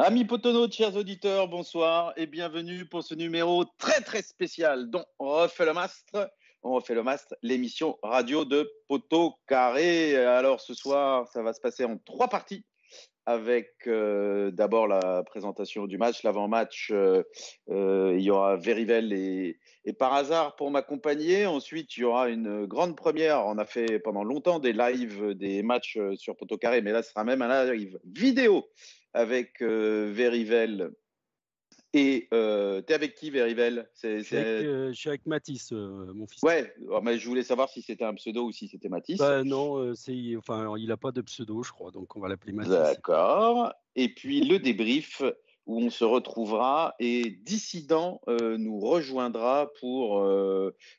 Amis Potono, chers auditeurs, bonsoir et bienvenue pour ce numéro très très spécial dont on refait le mastre. On refait le mastre, l'émission radio de Poto Carré. Alors ce soir, ça va se passer en trois parties avec euh, d'abord la présentation du match, l'avant-match. Euh, euh, il y aura Verivel et, et, par hasard pour m'accompagner. Ensuite, il y aura une grande première. On a fait pendant longtemps des lives, des matchs sur Poto Carré, mais là, ce sera même un live vidéo avec euh, Verivel. Et euh, tu es avec qui, Verivel? C'est, euh, je, suis avec Mathis, euh, mon fils. Ouais, mais je voulais savoir si c'était un pseudo ou si c'était Mathis. Bah, non, c'est, enfin, il n'a pas de pseudo, je crois, donc on va l'appeler Mathis. D'accord. Et puis le débrief où on se retrouvera et Dissident nous rejoindra pour,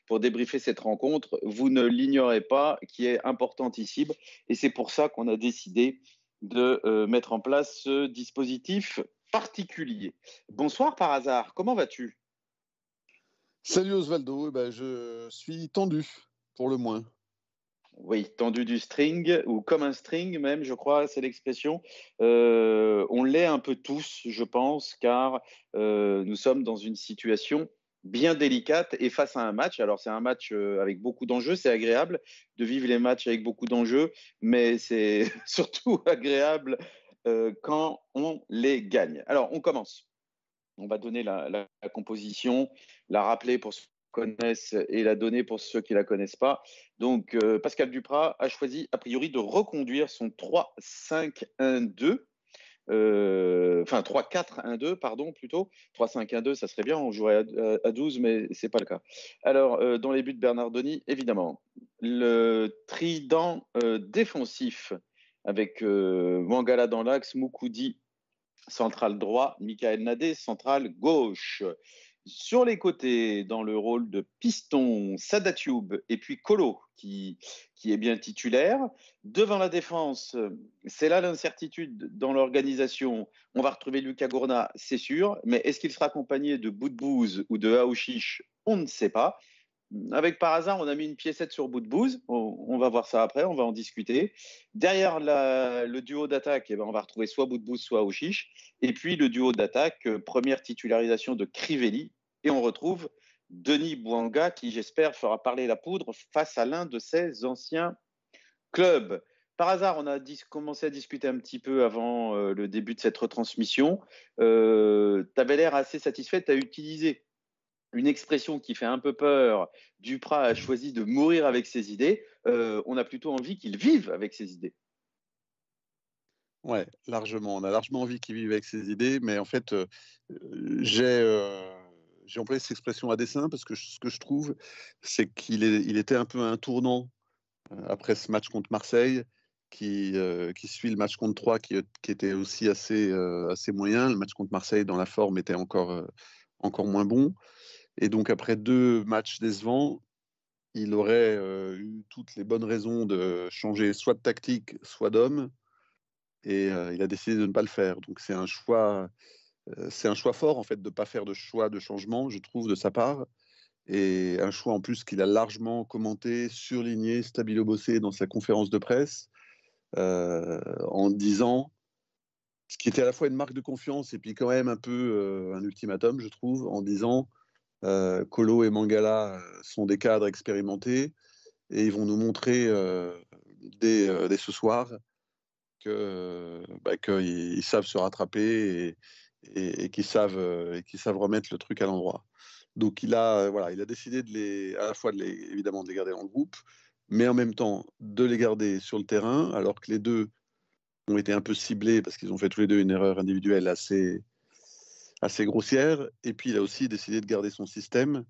pour débriefer cette rencontre. Vous ne l'ignorez pas, qui est importantissime. Et c'est pour ça qu'on a décidé de euh, mettre en place ce dispositif particulier. Bonsoir par hasard, comment vas-tu? Salut Osvaldo, eh ben, je suis tendu pour le moins. Oui, tendu du string, ou comme un string même, je crois, c'est l'expression. Euh, on l'est un peu tous, je pense, car euh, nous sommes dans une situation bien délicate et face à un match. Alors c'est un match euh, avec beaucoup d'enjeux, c'est agréable de vivre les matchs avec beaucoup d'enjeux, mais c'est surtout agréable euh, quand on les gagne. Alors on commence. On va donner la, composition, la rappeler pour ceux qui connaissent et la donner pour ceux qui la connaissent pas. Donc euh, Pascal Duprat a choisi a priori de reconduire son 3-5-1-2 euh, enfin 3-4-1-2, pardon, plutôt. 3-5-1-2, ça serait bien, on jouerait à, à 12, mais c'est pas le cas. Alors, euh, dans les buts de Bernardoni, évidemment, le trident euh, défensif avec euh, Mangala dans l'axe, Moukoudi central droit, Michael Nadé central gauche. Sur les côtés, dans le rôle de piston, Sadatube et puis Colo, qui, qui est bien titulaire. Devant la défense, c'est là l'incertitude dans l'organisation. On va retrouver Lucas Gourna, c'est sûr, mais est-ce qu'il sera accompagné de Boudbouze ou de Aouchiche? On ne sait pas. Avec par hasard, on a mis une piécette sur Boudbouze. On, va voir ça après, on va en discuter. Derrière le duo d'attaque, eh ben, on va retrouver soit Boudbouze, soit Aouchiche. Et puis le duo d'attaque, première titularisation de Crivelli. Et on retrouve Denis Bouanga, qui j'espère fera parler la poudre face à l'un de ses anciens clubs. Par hasard, on a commencé à discuter un petit peu avant euh, le début de cette retransmission. Euh, tu avais l'air assez satisfait, tu as utilisé une expression qui fait un peu peur. Duprat a choisi de mourir avec ses idées. Euh, on a plutôt envie qu'il vive avec ses idées. Ouais, largement. On a largement envie qu'il vive avec ses idées, mais en fait, euh, j'ai j'ai employé cette expression à dessein parce que ce que je trouve, c'est qu'il il était un peu un tournant euh, après ce match contre Marseille, qui, euh, suit le match contre Troyes, qui, qui était aussi assez, euh, assez moyen. Le match contre Marseille, dans la forme, était encore, encore moins bon. Et donc, après deux matchs décevants, il aurait eu toutes les bonnes raisons de changer soit de tactique, soit d'homme. Et il a décidé de ne pas le faire. Donc, c'est un choix c'est un choix fort en fait de ne pas faire de choix de changement, je trouve, de sa part. Et un choix en plus qu'il a largement commenté, surligné, stabilo-bossé dans sa conférence de presse, en disant ce qui était à la fois une marque de confiance et puis quand même un peu un ultimatum, je trouve, en disant euh, Colo et Mangala sont des cadres expérimentés et ils vont nous montrer dès, ce soir qu'ils bah, qu savent se rattraper et, qui savent euh, et qui savent remettre le truc à l'endroit. Donc il a euh, voilà, il a décidé à la fois de les évidemment de les garder dans le groupe, mais en même temps de les garder sur le terrain, alors que les deux ont été un peu ciblés parce qu'ils ont fait tous les deux une erreur individuelle assez assez grossière. Et puis il a aussi décidé de garder son système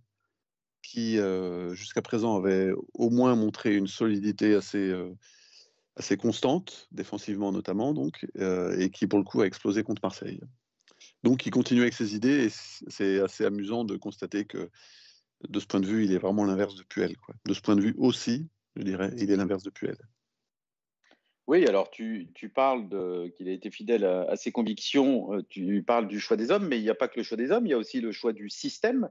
qui euh, jusqu'à présent avait au moins montré une solidité assez assez constante défensivement notamment donc et qui pour le coup a explosé contre Marseille. Donc il continue avec ses idées et c'est assez amusant de constater que de ce point de vue, il est vraiment l'inverse de Puel. De ce point de vue aussi, je dirais, il est l'inverse de Puel. Oui, alors tu, parles qu'il a été fidèle à, à, ses convictions, euh, tu parles du choix des hommes, mais il n'y a pas que le choix des hommes, il y a aussi le choix du système.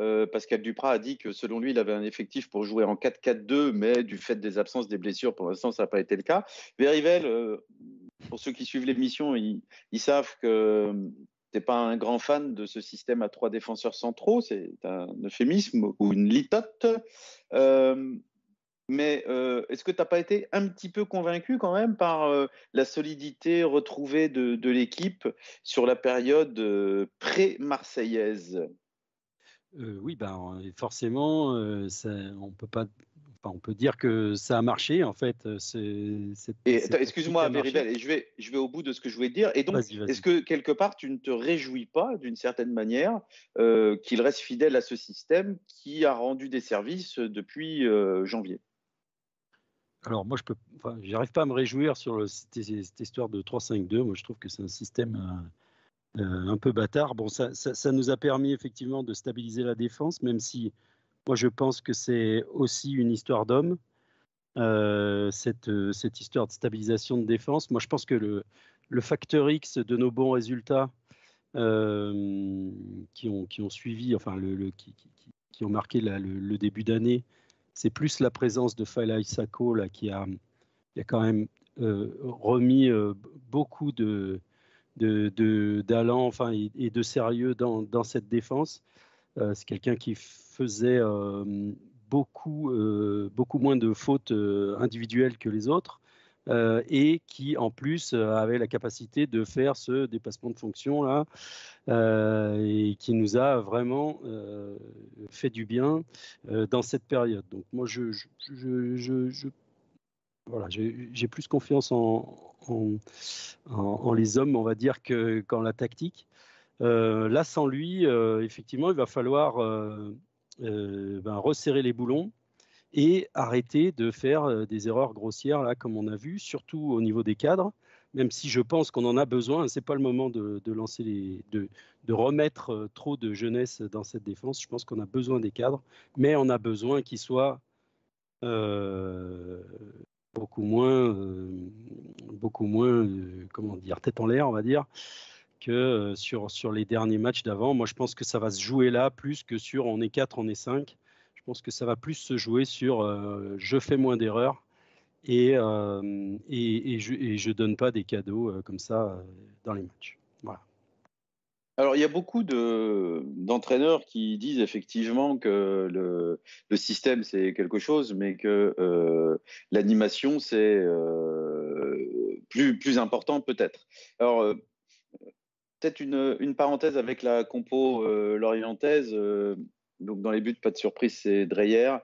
Euh, Pascal Duprat a dit que selon lui, il avait un effectif pour jouer en 4-4-2, mais du fait des absences, des blessures, pour l'instant, ça n'a pas été le cas. Verivel, euh, pour ceux qui suivent l'émission, ils, savent que tu n'es pas un grand fan de ce système à trois défenseurs centraux, c'est un euphémisme ou une litote. Euh, mais euh, est-ce que tu n'as pas été un petit peu convaincu quand même par euh, la solidité retrouvée de, l'équipe sur la période pré-marseillaise? Oui, ben, forcément, on peut pas on peut dire que ça a marché en fait. Excuse-moi, Véribel, et je vais, je vais au bout de ce que je voulais dire. Et donc, est-ce que quelque part tu ne te réjouis pas d'une certaine manière euh, qu'il reste fidèle à ce système qui a rendu des services depuis euh, janvier? Alors moi, je peux, j'arrive pas à me réjouir sur cette, histoire de 3-5-2. Moi, je trouve que c'est un système euh, un peu bâtard. Bon, ça, ça, nous a permis effectivement de stabiliser la défense, même si moi, je pense que c'est aussi une histoire d'homme, euh, cette, cette, histoire de stabilisation de défense. Moi, je pense que le, facteur X de nos bons résultats euh, qui, ont, qui ont suivi, enfin, le, qui, qui, ont marqué le, début d'année, c'est plus la présence de Faila Isako là, qui, a, qui a quand même euh, remis beaucoup de, d'allant de, enfin, et, de sérieux dans, dans cette défense. C'est quelqu'un qui faisait beaucoup, beaucoup moins de fautes individuelles que les autres. et qui en plus avait la capacité de faire ce dépassement de fonction là et qui nous a vraiment fait du bien dans cette période. Donc moi je, voilà, j'ai plus confiance en, en, en, les hommes, on va dire, qu'en la tactique. Là, sans lui, effectivement, il va falloir euh, ben, resserrer les boulons et arrêter de faire euh, des erreurs grossières, là, comme on a vu, surtout au niveau des cadres, même si je pense qu'on en a besoin. Ce n'est pas le moment de, lancer de, remettre euh, trop de jeunesse dans cette défense. Je pense qu'on a besoin des cadres, mais on a besoin qu'ils soient beaucoup moins, beaucoup moins, comment dire, tête en l'air, on va dire, que sur, sur les derniers matchs d'avant. Moi, je pense que ça va se jouer là plus que sur on est 4, on est 5. Je pense que ça va plus se jouer sur je fais moins d'erreurs et, et, et, je, et je donne pas des cadeaux comme ça dans les matchs. Voilà. Alors, il y a beaucoup d'entraîneurs qui disent effectivement que le, le système, c'est quelque chose, mais que l'animation, c'est plus, plus important peut-être. Alors, Peut-être une, parenthèse avec la compo euh, lorientaise. Euh, donc dans les buts, pas de surprise, c'est Dreyer.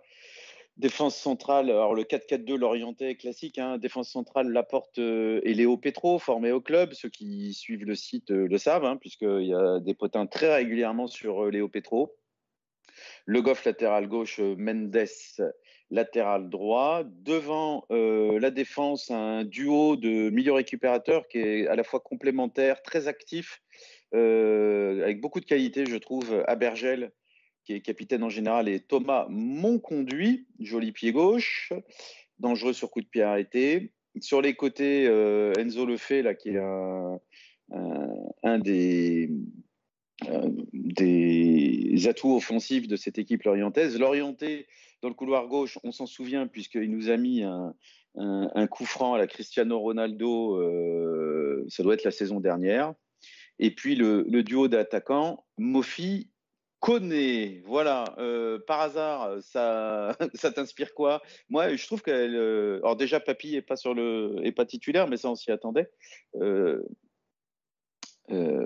Défense centrale, alors le 4-4-2 l'orientais classique, hein, défense centrale Laporte euh, et Léo Petro, formés au club. Ceux qui suivent le site le savent, hein, puisqu'il y a des potins très régulièrement sur Léo Petro. Le goff latéral gauche, Mendes latéral droit. Devant euh, la défense, un duo de milieu récupérateurs qui est à la fois complémentaire, très actif, euh, avec beaucoup de qualité, je trouve. Abergel, qui est capitaine en général, et Thomas Monconduit, joli pied gauche, dangereux sur coup de pied arrêté. Sur les côtés, euh, Enzo Lefebvre, là, qui est un, un des, des atouts offensifs de cette équipe lorientaise. L'orienté, dans le couloir gauche, on s'en souvient puisqu'il nous a mis un, coup franc à la Cristiano Ronaldo, euh, ça doit être la saison dernière. Et puis le, duo d'attaquants, Mofi connaît. Voilà, euh, par hasard, ça, ça t'inspire quoi? Moi, je trouve qu'elle. Euh, alors déjà, Papy est pas pas titulaire, mais ça on s'y attendait. Euh,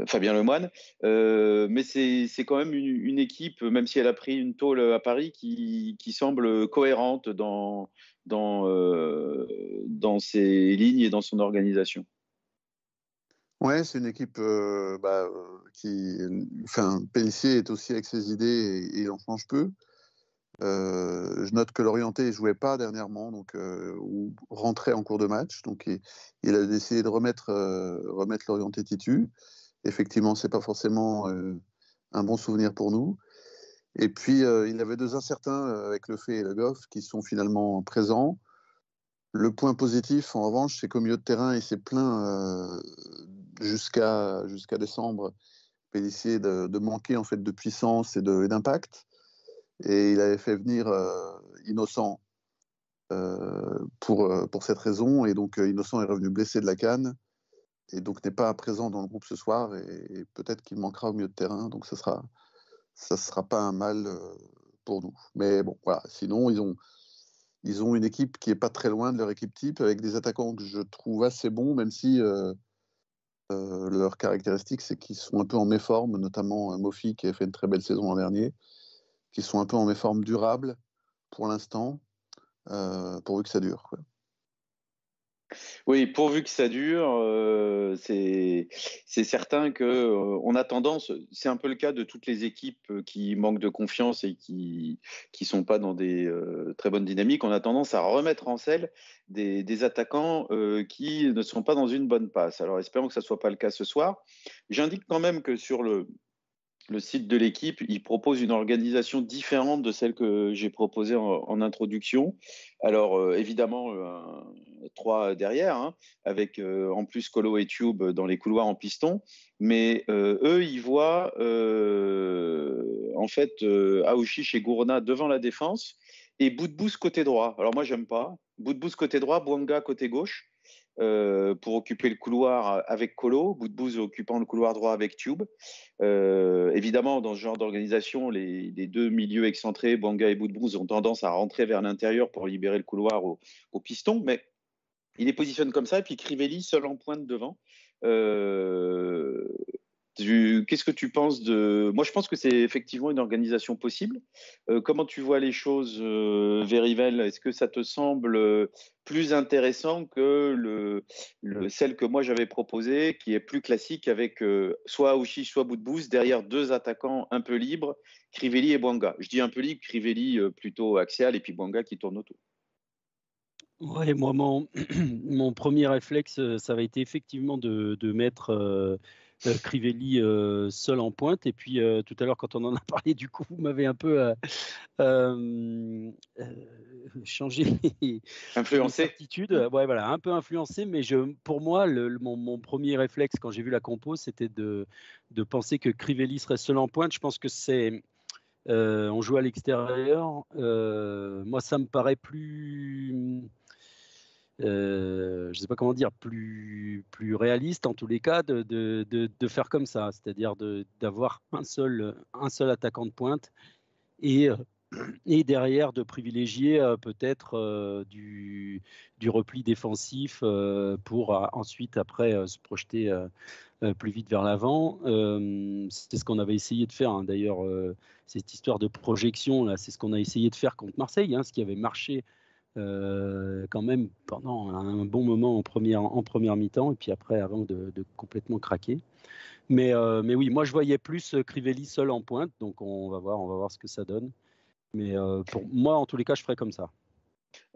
Fabien Lemoine. Euh, mais c'est quand même une, équipe, même si elle a pris une tôle à Paris, qui, semble cohérente dans, dans, euh, dans ses lignes et dans son organisation. Ouais, c'est une équipe bah, qui. Enfin, Pellissier est aussi avec ses idées et, il en change peu. Je note que l'orienté ne jouait pas dernièrement, donc ou rentrait en cours de match, donc il, a décidé de remettre, remettre l'orienté titu. Effectivement, c'est pas forcément un bon souvenir pour nous. Et puis il avait deux incertains avec le fait et le Goff qui sont finalement présents. Le point positif, en revanche, c'est qu'au milieu de terrain, il s'est plaint jusqu'à jusqu'à décembre, Pellissier, de, de, manquer en fait de puissance et d'impact. Et il avait fait venir Innocent pour, pour cette raison. Et donc Innocent est revenu blessé de la canne. et donc n'est pas présent dans le groupe ce soir et, peut-être qu'il manquera au milieu de terrain, donc ça sera ça sera pas un mal pour nous. Mais bon, voilà. Sinon, ils ont ils ont une équipe qui est pas très loin de leur équipe type avec des attaquants que je trouve assez bons, même si leur caractéristique c'est qu'ils sont un peu en méforme, notamment Mofi qui a fait une très belle saison l'an dernier, qui sont un peu en méforme durable pour l'instant, pourvu que ça dure. Oui, pourvu que ça dure, euh, c'est certain que euh, a tendance, c'est un peu le cas de toutes les équipes euh, qui manquent de confiance et qui qui sont pas dans des très bonnes dynamiques, on a tendance à remettre en selle des, des attaquants qui ne sont pas dans une bonne passe. Alors espérons que ça soit pas le cas ce soir. J'indique quand même que sur le le site de l'équipe, il propose une organisation différente de celle que j'ai proposée en, introduction. Alors, euh, évidemment, euh, trois derrière, hein, avec euh, en plus Colo et Tube dans les couloirs en piston. Mais eux, ils voient en fait Aouchiche et Gourna devant la défense et Boudbous côté droit. Alors, moi, j'aime pas. Boudbous côté droit, Bouanga côté gauche. Euh, pour occuper le couloir avec Colo, Boudbouz occupant le couloir droit avec Tube. Euh, évidemment, dans ce genre d'organisation, les, deux milieux excentrés, Banga et Boudbouz, ont tendance à rentrer vers l'intérieur pour libérer le couloir au, au, piston, mais il les positionne comme ça, et puis Crivelli seul en pointe devant. Euh, Qu'est-ce que tu penses de... Moi, je pense que c'est effectivement une organisation possible. Euh, comment tu vois les choses, euh, Verivel Est-ce que ça te semble euh, plus intéressant que le, celle que moi j'avais proposée, qui est plus classique avec soit Aouchi, soit Boudbouz, derrière deux attaquants un peu libres, Crivelli et Bouanga? Je dis un peu libre, Crivelli plutôt axial et puis Bouanga qui tourne autour. Oui, moi, mon, mon, premier réflexe, ça va été effectivement de, de mettre euh, Crivelli euh, seul en pointe. Et puis euh, tout à l'heure, quand on en a parlé, du coup, vous m'avez un peu changé influencé attitude. Ouais, voilà, un peu influencé. Mais je, pour moi, le, mon, premier réflexe quand j'ai vu la compo, c'était de, de penser que Crivelli serait seul en pointe. Je pense que c'est on joue à l'extérieur. moi, ça me paraît plus euh, je ne sais pas comment dire, plus, réaliste en tous les cas de, faire comme ça, c'est-à-dire d'avoir un seul, attaquant de pointe et, euh, derrière de privilégier euh, peut-être du, repli défensif pour ensuite après se projeter plus vite vers l'avant. c'est ce qu'on avait essayé de faire hein. d'ailleurs, cette histoire de projection, c'est ce qu'on a essayé de faire contre Marseille, hein, ce qui avait marché euh, quand même pendant un bon moment en première, en première mi-temps et puis après avant de, complètement craquer. Mais, euh, mais oui, moi je voyais plus Crivelli seul en pointe, donc on va voir, on va voir ce que ça donne. Mais euh, pour moi, en tous les cas, je ferais comme ça.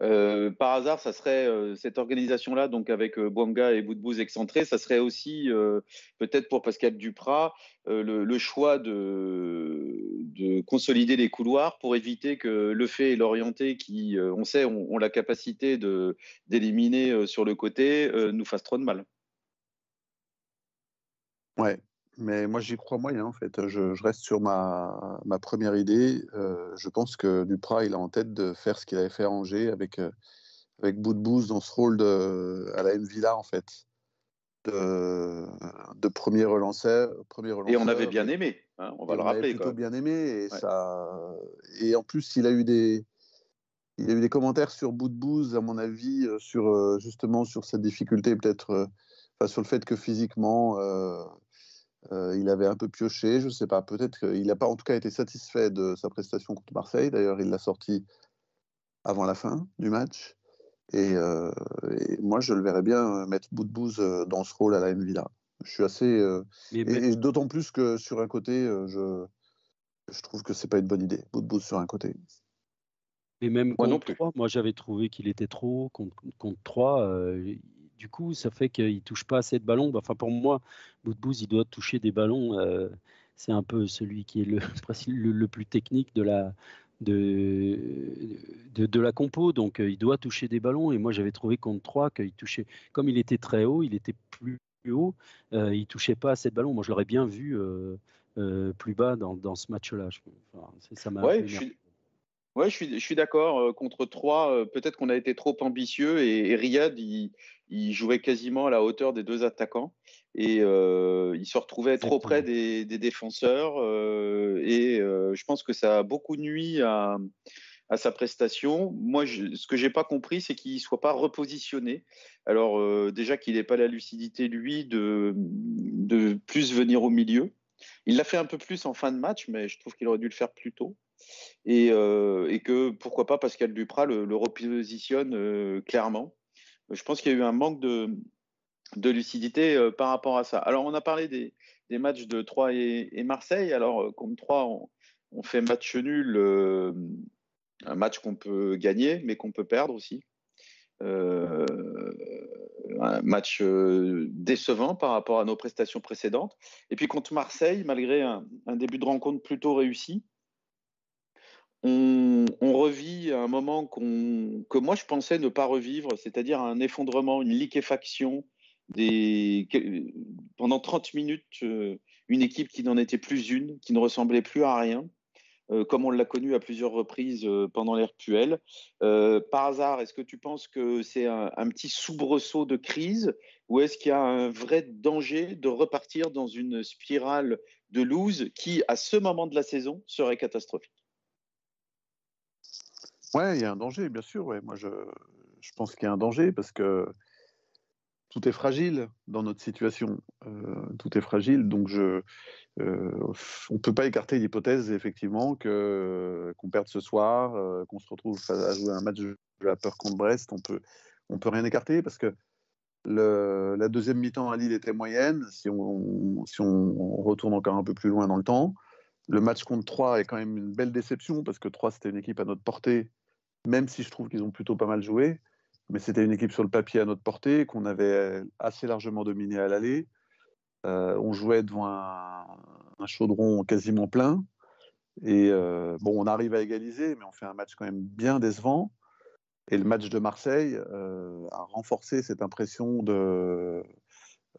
Euh, par hasard, ça serait euh, cette organisation-là, donc avec euh, et Boudbouz excentrés, ça serait aussi euh, peut-être pour Pascal Duprat le, choix de, de, consolider les couloirs pour éviter que le fait et l'orienté, qui, on sait, ont, la capacité d'éliminer sur le côté, nous fassent trop de mal. Ouais, mais moi, j'y crois moyen, en fait. Je, reste sur ma, ma première idée. Euh, je pense que Duprat, il a en tête de faire ce qu'il avait fait à Angers avec, euh, avec dans ce rôle de, à la M Villa, en fait. De, de premier relanceur, premier Et on avait bien aimé, hein, on va le rappeler. On plutôt bien aimé. Et, ça... et en plus, il a eu des, il a eu des commentaires sur de à mon avis, euh, sur, justement sur cette difficulté, peut-être, enfin, sur le fait que physiquement, euh, il avait un peu pioché, je ne sais pas, peut-être qu'il n'a pas en tout cas été satisfait de sa prestation contre Marseille. D'ailleurs, il l'a sorti avant la fin du match. Et, euh, moi, je le verrais bien mettre bout de bouse euh, dans ce rôle à la M Villa. Je suis assez. et, d'autant plus que sur un côté, je, je trouve que c'est pas une bonne idée. Bout de bouse sur un côté. Et même moi contre 3, moi j'avais trouvé qu'il était trop contre, contre 3 du coup, ça fait qu'il ne touche pas assez de ballons. Bah, enfin, pour moi, Boudbouz, il doit toucher des ballons. Euh, c'est un peu celui qui est le, le, plus technique de la, de, de, la compo. Donc, euh, il doit toucher des ballons. Et moi, j'avais trouvé contre 3 qu'il touchait, comme il était très haut, il était plus haut, euh, il touchait pas assez de ballons. Moi, je l'aurais bien vu plus bas dans, dans ce match-là. ça m'a ouais, Oui, je suis, je suis d'accord. contre 3, peut-être qu'on a été trop ambitieux et, Riyad, il, jouait quasiment à la hauteur des deux attaquants et il se retrouvait trop près des, défenseurs et je pense que ça a beaucoup nuit à, à sa prestation. Moi, ce que j'ai pas compris, c'est qu'il soit pas repositionné. Alors euh, déjà qu'il n'ait pas la lucidité lui de, de plus venir au milieu. Il l'a fait un peu plus en fin de match, mais je trouve qu'il aurait dû le faire plus tôt. Et, euh, et que pourquoi pas Pascal Duprat le, repositionne euh, clairement. Je pense qu'il y a eu un manque de, lucidité par rapport à ça. Alors on a parlé des, matchs de Troyes et, Marseille. Alors contre Troyes, on, fait match nul un match qu'on peut gagner, mais qu'on peut perdre aussi. Euh, un match euh, décevant par rapport à nos prestations précédentes. Et puis contre Marseille, malgré un, début de rencontre plutôt réussi, on, revit un moment que moi je pensais ne pas revivre, c'est-à-dire un effondrement, une liquéfaction. Des, pendant 30 minutes, euh, une équipe qui n'en était plus une, qui ne ressemblait plus à rien, euh, comme on l'a connu à plusieurs reprises euh, pendant l'ère Puel. Par hasard, est-ce que tu penses que c'est un, petit soubresaut de crise ou est-ce qu'il y a un vrai danger de repartir dans une spirale de lose qui, à ce moment de la saison, serait catastrophique? Ouais, il y a un danger, bien sûr. Moi, je, je pense qu'il y a un danger parce que tout est fragile dans notre situation. tout est fragile, donc je, euh, on ne peut pas écarter l'hypothèse, effectivement, que, qu'on perde ce soir, euh, qu'on se retrouve à jouer un match de la peur contre Brest. On peut, on peut rien écarter parce que le, la deuxième mi-temps à Lille était moyenne. Si on, si on, retourne encore un peu plus loin dans le temps, le match contre 3 est quand même une belle déception parce que 3 c'était une équipe à notre portée, même si je trouve qu'ils ont plutôt pas mal joué. Mais c'était une équipe sur le papier à notre portée, qu'on avait assez largement dominée à l'aller. Euh, on jouait devant un, chaudron quasiment plein. Et euh, bon, on arrive à égaliser, mais on fait un match quand même bien décevant. Et le match de Marseille euh, a renforcé cette impression de,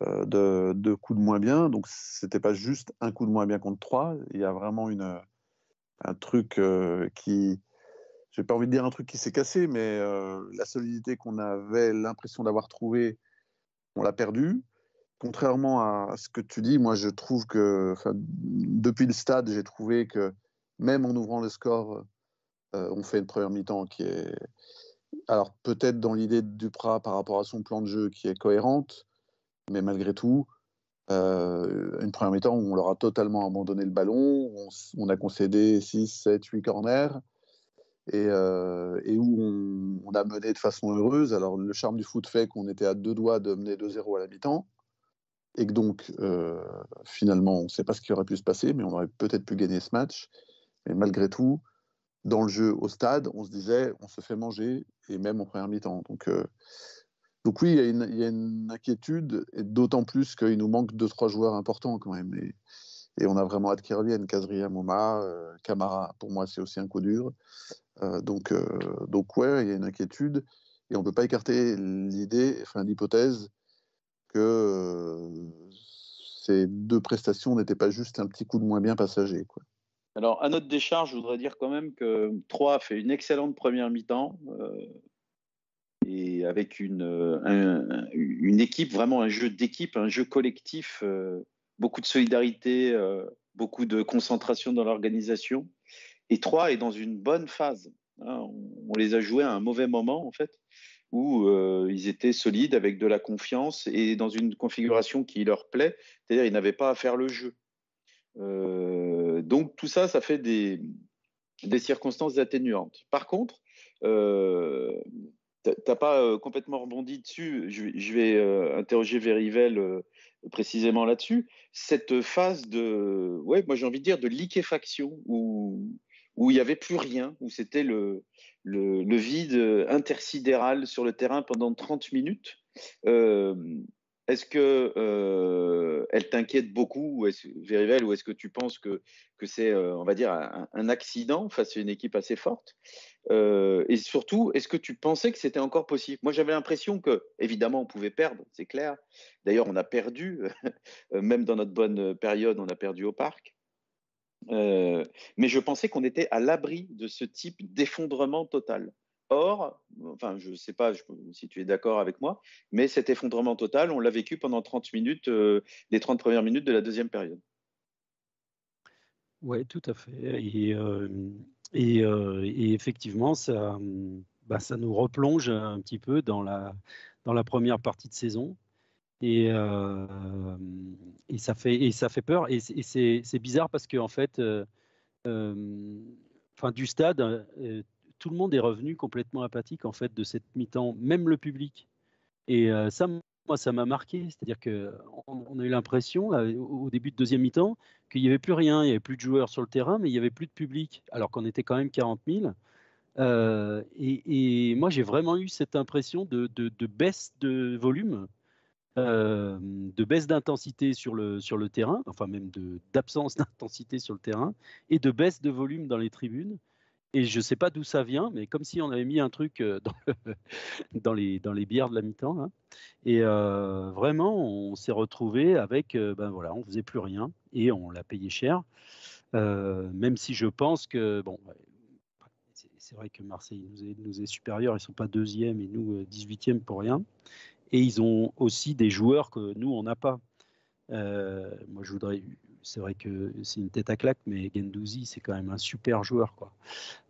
de, coup de moins bien. Donc, c'était pas juste un coup de moins bien contre trois. Il y a vraiment une, un truc qui. J'ai pas envie de dire un truc qui s'est cassé, mais la solidité qu'on avait l'impression d'avoir trouvée, on l'a perdue contrairement à ce que tu dis, moi je trouve que depuis le stade, j'ai trouvé que même en ouvrant le score, euh, on fait une première mi-temps qui est. Alors peut-être dans l'idée de Duprat par rapport à son plan de jeu qui est cohérente, mais malgré tout, euh, une première mi-temps où on leur a totalement abandonné le ballon, on, a concédé 6, 7, 8 corners. Et, euh, et où on, a mené de façon heureuse. Alors, le charme du foot fait qu'on était à deux doigts de mener 2-0 à la mi-temps et que donc euh, finalement on ne sait pas ce qui aurait pu se passer, mais on aurait peut-être pu gagner ce match. Mais malgré tout, dans le jeu au stade, on se disait on se fait manger et même en première mi-temps. Donc, euh, donc oui, il y, a une, inquiétude, et d'autant plus qu'il nous manque deux trois joueurs importants quand même. Et, on a vraiment hâte qu'ils reviennent. Kazria, Moma, euh, Camara, pour moi c'est aussi un coup dur. Donc, donc ouais, il y a une inquiétude et on ne peut pas écarter l'idée, enfin l'hypothèse que euh, ces deux prestations n'étaient pas juste un petit coup de moins bien passager. Quoi. Alors, à notre décharge, je voudrais dire quand même que Troyes a fait une excellente première mi-temps euh, et avec une, une équipe, vraiment un jeu d'équipe, un jeu collectif, euh, beaucoup de solidarité, beaucoup de concentration dans l'organisation. Et Troyes est dans une bonne phase. Hein. on, les a joués à un mauvais moment, en fait où euh, ils étaient solides avec de la confiance et dans une configuration qui leur plaît, c'est-à-dire ils n'avaient pas à faire le jeu. Euh, donc tout ça, ça fait des, circonstances atténuantes. Par contre, euh, tu n'as pas complètement rebondi dessus, je, vais interroger Verivel précisément là-dessus, cette phase de, ouais, moi j'ai envie de dire de liquéfaction, où, où il n'y avait plus rien, où c'était le, vide intersidéral sur le terrain pendant 30 minutes. Euh, est-ce que euh, elle t'inquiète beaucoup, ou est Verivel, ou est-ce que tu penses que, que c'est, euh, on va dire, un, accident face à une équipe assez forte? Et surtout, est-ce que tu pensais que c'était encore possible? Moi, j'avais l'impression que, évidemment, on pouvait perdre, c'est clair. D'ailleurs, on a perdu, même dans notre bonne période, on a perdu au parc. Mais je pensais qu'on était à l'abri de ce type d'effondrement total. Or, enfin, je ne sais pas si tu es d'accord avec moi, mais cet effondrement total, on l'a vécu pendant 30 minutes, les 30 premières minutes de la deuxième période. Oui, tout à fait. Et, et, effectivement, ça, bah, ça nous replonge un petit peu dans la, dans la première partie de saison. Et, et, ça, fait, ça fait peur. Et c'est bizarre parce qu'en en fait, enfin, du stade, tout le monde est revenu complètement apathique en fait de cette mi-temps, même le public. Et ça, moi, ça m'a marqué. C'est-à-dire qu'on on a eu l'impression, au début de deuxième mi-temps, qu'il n'y avait plus rien, il n'y avait plus de joueurs sur le terrain, mais il n'y avait plus de public, alors qu'on était quand même 40 000. et, moi, j'ai vraiment eu cette impression de, baisse de volume, de baisse d'intensité sur le, sur le terrain, enfin même d'absence d'intensité sur le terrain, et de baisse de volume dans les tribunes. Et je ne sais pas d'où ça vient, mais comme si on avait mis un truc dans, les, dans les bières de la mi-temps. Hein. Et vraiment, on s'est retrouvé avec, ben voilà, on faisait plus rien et on l'a payé cher. même si je pense que, bon, c'est vrai que Marseille nous est, nous supérieur, ils ne sont pas deuxième et nous 18e pour rien. Et ils ont aussi des joueurs que nous, on n'a pas. moi, je voudrais c'est vrai que c'est une tête à claque, mais Gendouzi, c'est quand même un super joueur.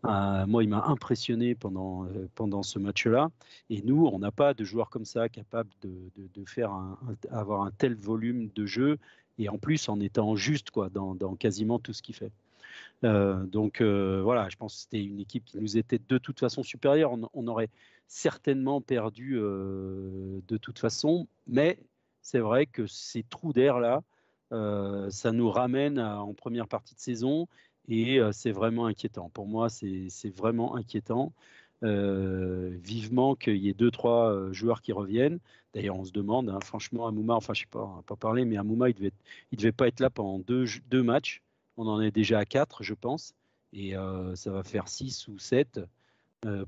Euh, moi, il m'a impressionné pendant, euh, pendant ce match-là. Et nous, on n'a pas de joueurs comme ça capables de, de, faire avoir un tel volume de jeu, et en plus en étant juste quoi, dans, dans quasiment tout ce qu'il fait. Euh, donc voilà, je pense que c'était une équipe qui nous était de toute façon supérieure. On, aurait certainement perdu de toute façon, mais c'est vrai que ces trous d'air-là, euh, ça nous ramène en première partie de saison et euh, c'est vraiment inquiétant. Pour moi, c'est vraiment inquiétant. Euh, vivement qu'il y ait deux, trois joueurs qui reviennent. D'ailleurs, on se demande, hein, franchement, Amouma, enfin, je sais pas, on va pas parler, mais Amouma, il devait, il devait pas être là pendant deux, deux matchs. On en est déjà à quatre, je pense, et ça va faire six ou sept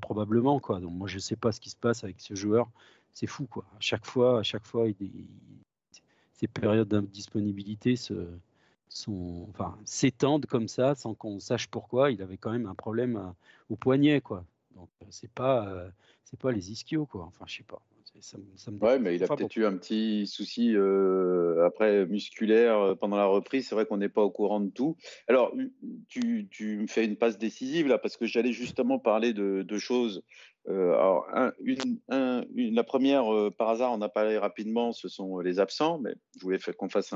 probablement, quoi. Donc moi, je sais pas ce qui se passe avec ce joueur. C'est fou, quoi. À chaque fois, à chaque fois, ces périodes d'indisponibilité se, enfin, s'étendent comme ça sans qu'on sache pourquoi. Il avait quand même un problème euh, au poignet, quoi. Donc euh, c'est pas, euh, les ischios, quoi. Enfin, sais pas. Ça, ouais, mais il a peut-être eu un petit souci après musculaire pendant la reprise. C'est vrai qu'on n'est pas au courant de tout. Alors, tu, tu, me fais une passe décisive là parce que j'allais justement parler de, de choses euh, alors, une, la première, euh, par hasard, on a parlé rapidement, ce sont les absents, mais je voulais qu'on fasse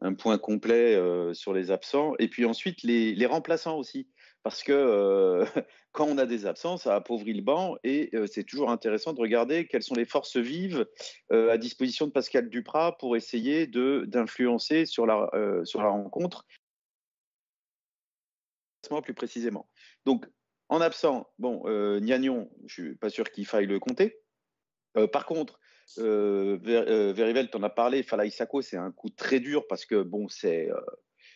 un, point complet euh, sur les absents. Et puis ensuite, les, remplaçants aussi, parce que quand on a des absents, ça appauvrit le banc et c'est toujours intéressant de regarder quelles sont les forces vives à disposition de Pascal Duprat pour essayer d'influencer sur la, sur la rencontre plus précisément. Donc, en absent, bon, euh, Gnagnon, je ne suis pas sûr qu'il faille le compter. Euh, par contre, euh, euh tu en as parlé, Fala Isako, c'est un coup très dur parce que bon, c'est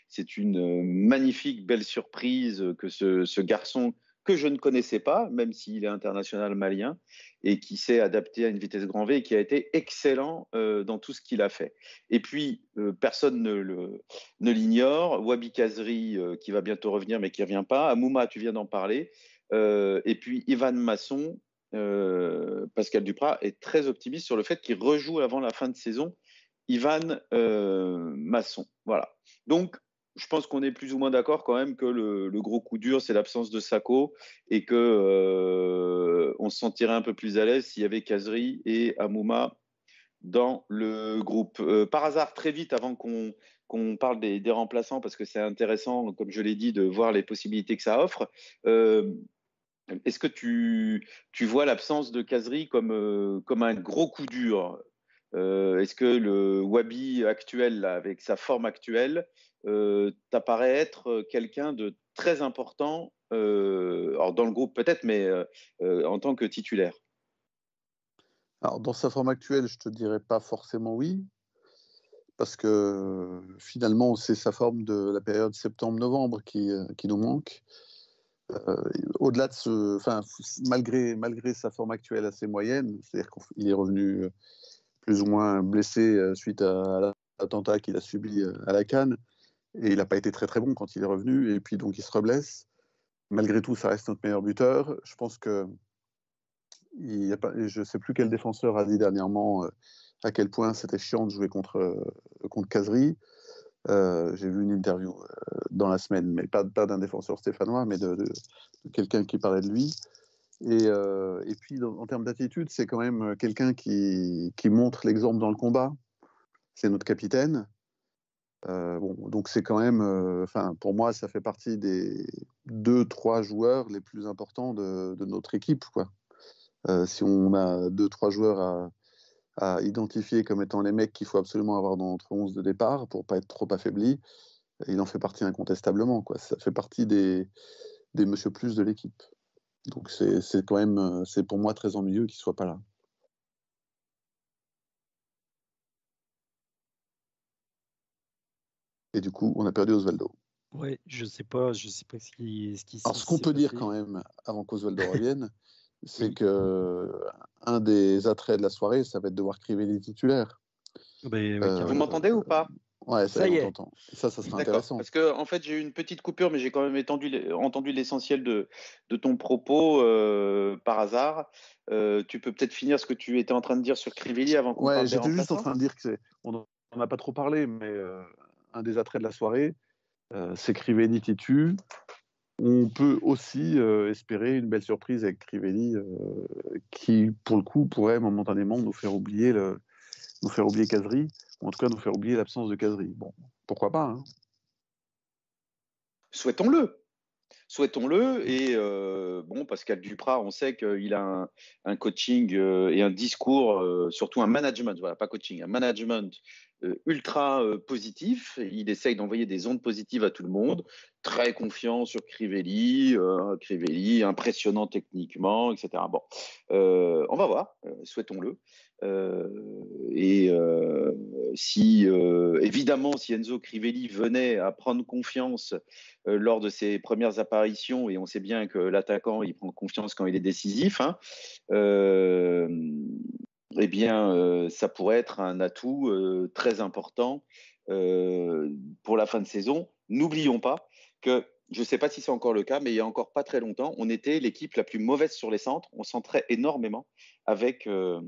c'est une magnifique, belle surprise que ce garçon que je ne connaissais pas, même s'il est international malien, et qui s'est adapté à une vitesse grand V et qui a été excellent euh, dans tout ce qu'il a fait. Et puis, euh, personne ne l'ignore, Wabi Kazri, euh, qui va bientôt revenir, mais qui ne revient pas, Amouma, tu viens d'en parler, et puis Ivan Masson, Pascal Duprat est très optimiste sur le fait qu'il rejoue avant la fin de saison Ivan Masson. Voilà. Donc, je pense qu'on est plus ou moins d'accord quand même que le, gros coup dur, c'est l'absence de Sako et que euh, on se sentirait un peu plus à l'aise s'il y avait Kazri et Amouma dans le groupe. Euh, par hasard, très vite, avant qu'on parle des, remplaçants, parce que c'est intéressant, comme je l'ai dit, de voir les possibilités que ça offre. Euh, est-ce que tu, vois l'absence de Kazri comme un gros coup dur Est-ce que le Wabi actuel, avec sa forme actuelle, euh, t'apparaît être euh, quelqu'un de très important, euh, dans le groupe peut-être, mais en tant que titulaire? Alors, dans sa forme actuelle, je te dirais pas forcément oui, parce que finalement, c'est sa forme de la période septembre-novembre qui, qui, nous manque. Au-delà de ce, enfin, malgré, malgré sa forme actuelle assez moyenne, c'est-à-dire qu'il est revenu plus ou moins blessé suite à l'attentat qu'il a subi à la Cannes, Et il n'a pas été très très bon quand il est revenu. Et puis donc il se reblesse. Malgré tout, ça reste notre meilleur buteur. Je pense que je ne sais plus quel défenseur a dit dernièrement euh, à quel point c'était chiant de jouer contre, euh, contre Casery. Euh, j'ai vu une interview dans la semaine, mais pas d'un défenseur stéphanois, mais de, quelqu'un qui parlait de lui. Et, et puis, en termes d'attitude, c'est quand même quelqu'un qui, montre l'exemple dans le combat. C'est notre capitaine. bon, donc c'est quand même, pour moi, ça fait partie des deux, trois joueurs les plus importants de, notre équipe. Euh, si on a deux, trois joueurs à, identifier comme étant les mecs qu'il faut absolument avoir dans notre 11 de départ pour pas être trop affaibli, il en fait partie incontestablement. Ça fait partie des, des monsieur plus de l'équipe. Donc c'est quand même, c'est pour moi très ennuyeux qu'il soit pas là. Et du coup, on a perdu Osvaldo. Oui, je sais pas, je sais pas ce qui, ce qui Alors, ce qu'on peut dire quand même, avant qu'Osvaldo revienne, c'est que un des attraits de la soirée, ça va être de voir Crivelli titulaire. Ben, euh, vous m'entendez ou pas? Ouais, ça, ça y est. Ça, ça sera intéressant. Parce que en fait, j'ai eu une petite coupure, mais j'ai quand même entendu l'essentiel de, de, ton propos euh, par hasard. Euh, tu peux peut-être finir ce que tu étais en train de dire sur Crivelli avant qu'on Ouais, j'étais juste en train de dire que. On n'en a pas trop parlé, mais un des attraits de la soirée, c'est Crivelli titu on peut aussi euh, espérer une belle surprise avec Crivelli, euh, qui, pour le coup, pourrait momentanément nous faire oublier le, nous faire oublier Casery, en tout cas nous faire oublier l'absence de Casery. Bon, pourquoi pas hein. Souhaitons-le. Souhaitons-le. Et euh, bon, Pascal Duprat, on sait qu'il a un, coaching et un discours, surtout un management, voilà, pas coaching, un management ultra positif. Il essaye d'envoyer des ondes positives à tout le monde très confiant sur Crivelli, euh, Crivelli impressionnant techniquement, etc. Bon, euh, on va voir, euh, souhaitons-le. et si, évidemment, si Enzo Crivelli venait à prendre confiance lors de ses premières apparitions, et on sait bien que l'attaquant, il prend confiance quand il est décisif, hein, eh bien, ça pourrait être un atout très important pour la fin de saison. N'oublions pas que je ne sais pas si c'est encore le cas, mais il y a encore pas très longtemps, on était l'équipe la plus mauvaise sur les centres. On centrait énormément avec euh,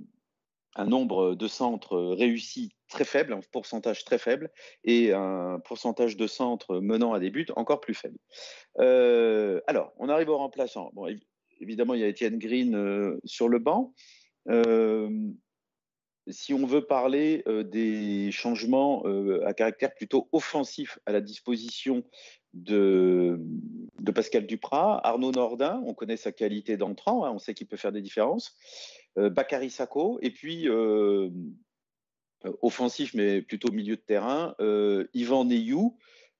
un nombre de centres réussis très faible, un pourcentage très faible, et un pourcentage de centres menant à des buts encore plus faible. Euh, alors, on arrive au remplaçant. Bon, évidemment, il y a Étienne Green euh, sur le banc si on veut parler des changements à caractère plutôt offensif à la disposition de, Pascal Duprat, Arnaud Nordin, on connaît sa qualité d'entrant, hein, on sait qu'il peut faire des différences, Bakary Sako, et puis offensif mais plutôt milieu de terrain, Yvan Neyou,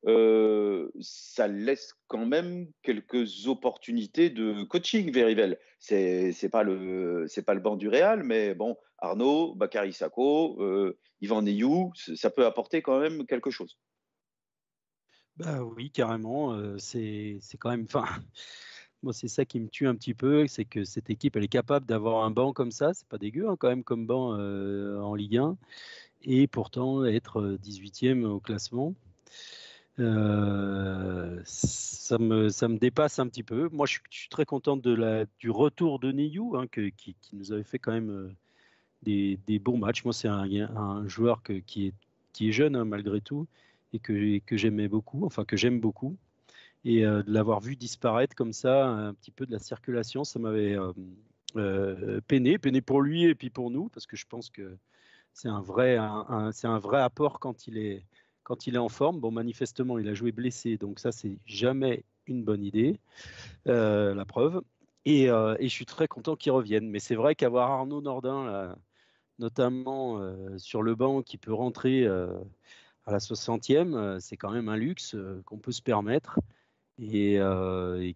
euh, ça laisse quand même quelques opportunités de coaching, Verivel. C'est c'est pas le pas le banc du Real, mais bon, Arnaud, Bakary Sako, euh, Yvan Neyou, ça peut apporter quand même quelque chose. Bah oui, carrément. Euh, c'est quand même. Moi, c'est ça qui me tue un petit peu, c'est que cette équipe, elle est capable d'avoir un banc comme ça. C'est pas dégueu hein, quand même comme banc en Ligue 1, et pourtant être 18e au classement. Euh, ça, me, ça me dépasse un petit peu. Moi, je suis, très la, du retour de Niyou, hein, qui, nous avait fait quand même euh, des, des bons matchs. Moi, c'est un, joueur qui, est, qui est jeune, hein, malgré tout, et que, que j'aimais beaucoup, enfin, que j'aime beaucoup. Et euh, de l'avoir vu disparaître comme ça, un petit peu de la circulation, ça m'avait peiné, peiné pour lui et puis pour nous, parce que je pense que c'est un c'est un vrai apport quand il est quand il est en forme. Bon, manifestement, il a joué blessé, donc ça, c'est jamais une bonne idée, euh, la preuve. Euh, et, je suis très content qu'il revienne. Mais c'est vrai qu'avoir Arnaud Nordin, notamment euh, sur le banc, qui peut rentrer à la 60e, c'est quand même un luxe qu'on peut se permettre. Et,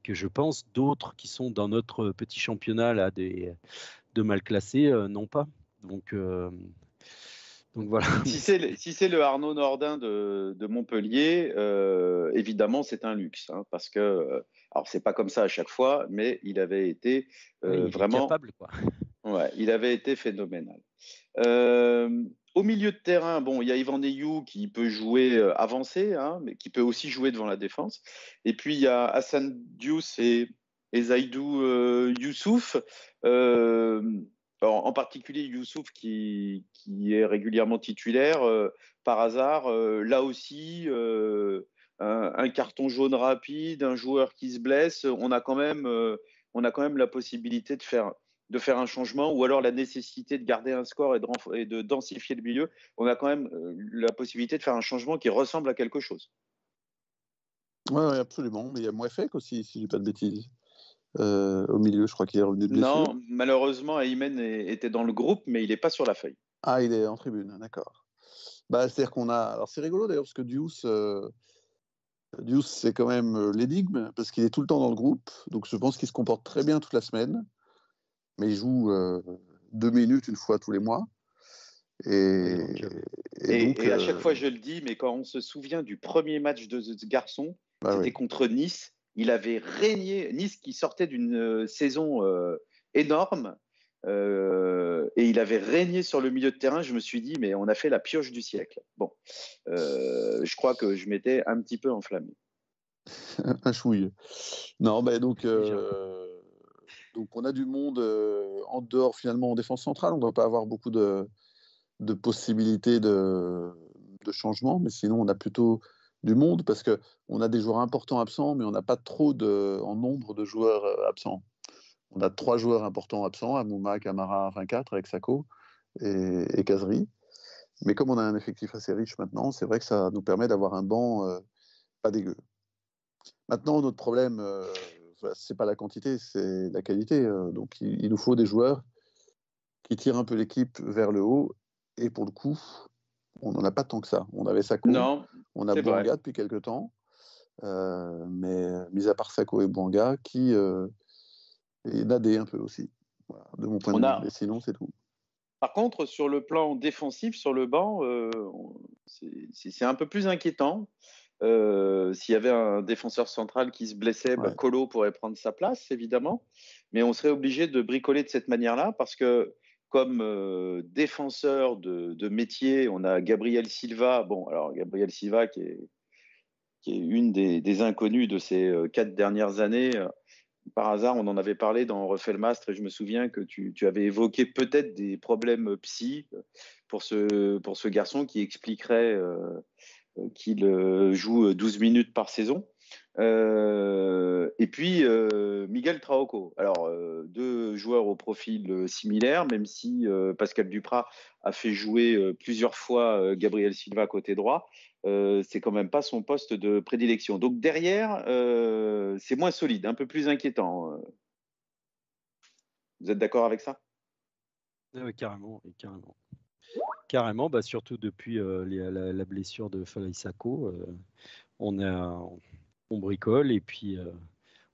que je pense d'autres qui sont dans notre petit championnat là, des, de mal classés n'ont pas. Donc voilà. Si c'est le, Arnaud Nordin de, Montpellier, euh, évidemment, c'est un luxe. Hein, parce que, euh, alors, c'est pas comme ça à chaque fois, mais il avait été euh, vraiment. Capable, quoi. Ouais, il avait été phénoménal. Au milieu de terrain, bon, il y a Ivan Neyou qui peut jouer avancé, hein, mais qui peut aussi jouer devant la défense. Et puis il y a Hassan Diouf et, et Zaidou Youssouf. En particulier Youssouf qui, est régulièrement titulaire par hasard. là aussi, un, carton jaune rapide, un joueur qui se blesse, on a quand même, euh, on a quand même la possibilité de faire, de faire un changement ou alors la nécessité de garder un score et de, densifier le milieu. On a quand même euh, la possibilité de faire un changement qui ressemble à quelque chose. Oui, absolument. Mais il y a Mouefek aussi, si je dis pas de bêtises. Euh, au milieu, je crois qu'il est revenu de blessure. Non, malheureusement, Aymen était dans le groupe, mais il n'est pas sur la feuille. Ah, il est en tribune, d'accord. Bah, C'est-à-dire qu'on a. Alors, c'est rigolo d'ailleurs, parce que Diouf, Diouf, c'est quand même euh, l'énigme parce qu'il est tout le temps dans le groupe. Donc je pense qu'il se comporte très bien toute la semaine. Mais il joue euh, deux minutes une fois tous les mois. Et, et, à chaque euh, fois, je le dis, mais quand on se souvient du premier match de ce garçon, bah c'était contre Nice. Il avait régné, Nice qui sortait d'une saison énorme, euh, et il avait régné sur le milieu de terrain. Je me suis dit, mais on a fait la pioche du siècle. Bon, euh, je crois que je m'étais un petit peu enflammé. un chouille. Non, ben donc, euh, donc on a du monde en dehors finalement en défense centrale. On ne doit pas avoir beaucoup de, de possibilités de, de, changement, mais sinon on a plutôt du monde parce que on a des joueurs importants absents, mais on n'a pas trop de, en nombre de joueurs absents on a trois joueurs importants absents, Amouma, Camara, 24 avec Sako et, et Kazri. Mais comme on a un effectif assez riche maintenant, c'est vrai que ça nous permet d'avoir un banc euh, pas dégueu. Maintenant, notre problème, euh, c'est pas la quantité, c'est la qualité. Euh, donc, il, nous faut des joueurs qui tirent un peu l'équipe vers le haut. Et pour le coup, on n'en a pas tant que ça. On avait Sako, non, on a Bouanga depuis quelques temps. mais mis à part Sako et Bouanga, qui et Nadé un peu aussi, de mon point de vue. Mais sinon, c'est tout. Par contre, sur le plan défensif, sur le banc, euh, c'est un peu plus inquiétant. Euh, s'il y avait un défenseur central qui se blessait, bah, Colo pourrait prendre sa place, évidemment. Mais on serait obligé de bricoler de cette manière-là parce que, comme euh, défenseur de, métier, on a Gabriel Silva. Bon, alors Gabriel Silva qui est, une des, inconnues de ces quatre dernières années par hasard, on en avait parlé dans Refait et je me souviens que tu, avais évoqué peut-être des problèmes psy pour ce, garçon qui expliquerait euh, qu'il euh, joue 12 minutes par saison. Euh, et puis Miguel Traoco. Alors, deux joueurs au profil similaire, même si Pascal Duprat a fait jouer plusieurs fois Gabriel Silva côté droit. Euh, c'est quand même pas son poste de prédilection. Donc derrière, euh, c'est moins solide, un peu plus inquiétant. Euh. Vous êtes d'accord avec ça? Ah Carrément, carrément. Carrément, bah, surtout depuis la, blessure de Falaisako, on, on bricole et puis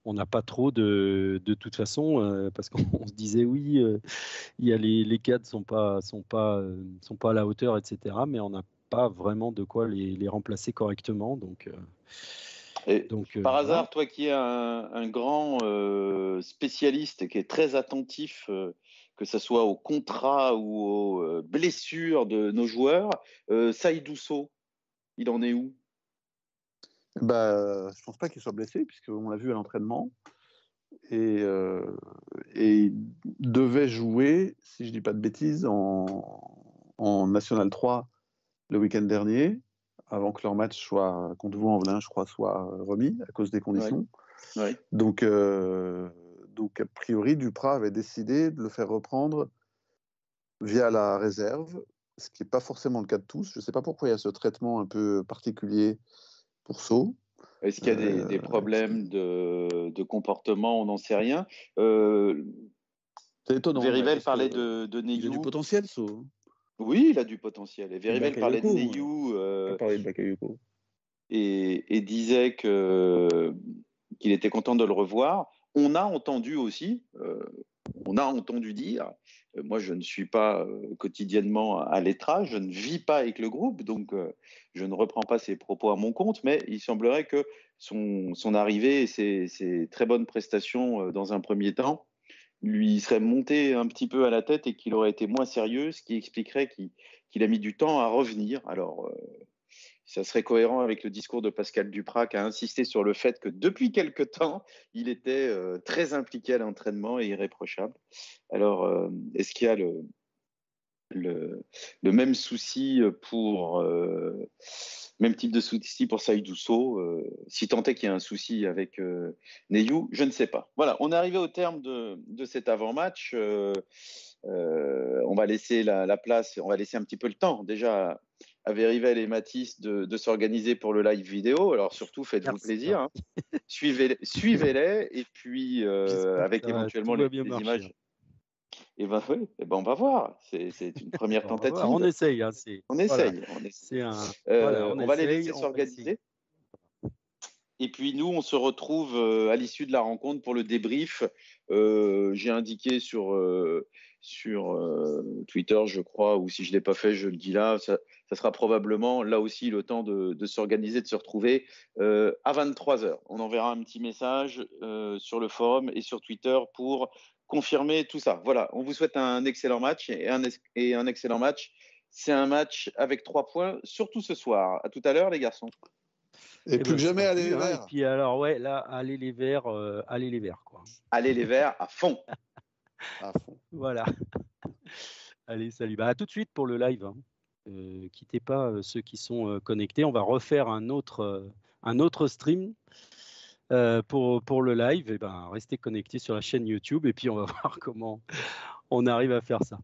on n'a pas trop de, de toute façon, parce qu'on se disait oui, il y a les, les cadres sont pas sont pas sont pas à la hauteur, etc. Mais on n'a pas vraiment de quoi les, remplacer correctement. Donc, euh, donc euh, par hasard, toi qui es un, grand euh, spécialiste et qui est très attentif, que ce soit au contrat ou aux blessures de nos joueurs, Saïdousso, il en est où? Bah, je pense pas qu'il soit blessé, puisqu'on l'a vu à l'entraînement. Et, et, il devait jouer, si je dis pas de bêtises, en, en National 3 le week-end dernier, avant que leur match soit contre vous en Velin, je crois, soit remis à cause des conditions. Donc, euh, donc, a priori, Duprat avait décidé de le faire reprendre via la réserve, ce qui n'est pas forcément le cas de tous. Je ne sais pas pourquoi il y a ce traitement un peu particulier pour Sceaux. Est-ce qu'il y a des, euh, problèmes de, comportement On n'en sait rien. Euh, c'est étonnant. Verivel parlait de, de Il a du potentiel, Sceaux. Oui, il a du potentiel. Et Verivel parlait de Neyou. Euh, et, et, disait que, qu'il était content de le revoir. On a entendu aussi, euh, on a entendu dire, euh, moi je ne suis pas quotidiennement à l'étrage, je ne vis pas avec le groupe, donc je ne reprends pas ses propos à mon compte, mais il semblerait que son, arrivée et ses, très bonnes prestations dans un premier temps lui serait monté un petit peu à la tête et qu'il aurait été moins sérieux, ce qui expliquerait qu'il a mis du temps à revenir. Alors, ça serait cohérent avec le discours de Pascal Duprat qui a insisté sur le fait que depuis quelque temps, il était euh, très impliqué à l'entraînement et irréprochable. Alors, euh, est-ce qu'il y a le, le, même souci pour euh, même type de souci pour Saïd Si tant est qu'il y a un souci avec Neyou, je ne sais pas. Voilà, on est arrivé au terme de, de cet avant-match. on va laisser la, la, place, on va laisser un petit peu le temps déjà avec Rivel et Mathis de, s'organiser pour le live vidéo. Alors surtout, faites-vous plaisir. Hein. Suivez-les suivez et puis euh, avec éventuellement les, images. Et eh ben, oui, et eh ben on va voir. C'est une première tentative. on essaye. Hein, on essaye. Euh, on, va les laisser s'organiser. Et puis nous, on se retrouve euh, à l'issue de la rencontre pour le débrief. J'ai indiqué sur, sur Twitter, je crois, ou si je ne l'ai pas fait, je le dis là. Ça, ça sera probablement là aussi le temps de, s'organiser, de se retrouver euh, à 23h. On enverra un petit message euh, sur le forum et sur Twitter pour confirmer tout ça. Voilà, on vous souhaite un excellent match et un, et un excellent match. C'est un match avec trois points, surtout ce soir. À tout à l'heure, les garçons. Et, plus ben, que jamais, allez les verts. Et puis alors, ouais, là, allez les verts, euh, allez les verts, quoi. Allez les verts à fond. à fond. Voilà. allez, salut. Bah, à tout de suite pour le live. Hein. Euh, quittez pas euh, ceux qui sont euh, connectés. On va refaire un autre, un autre stream pour, pour le live. Et ben, restez connectés sur la chaîne YouTube et puis on va voir comment on arrive à faire ça.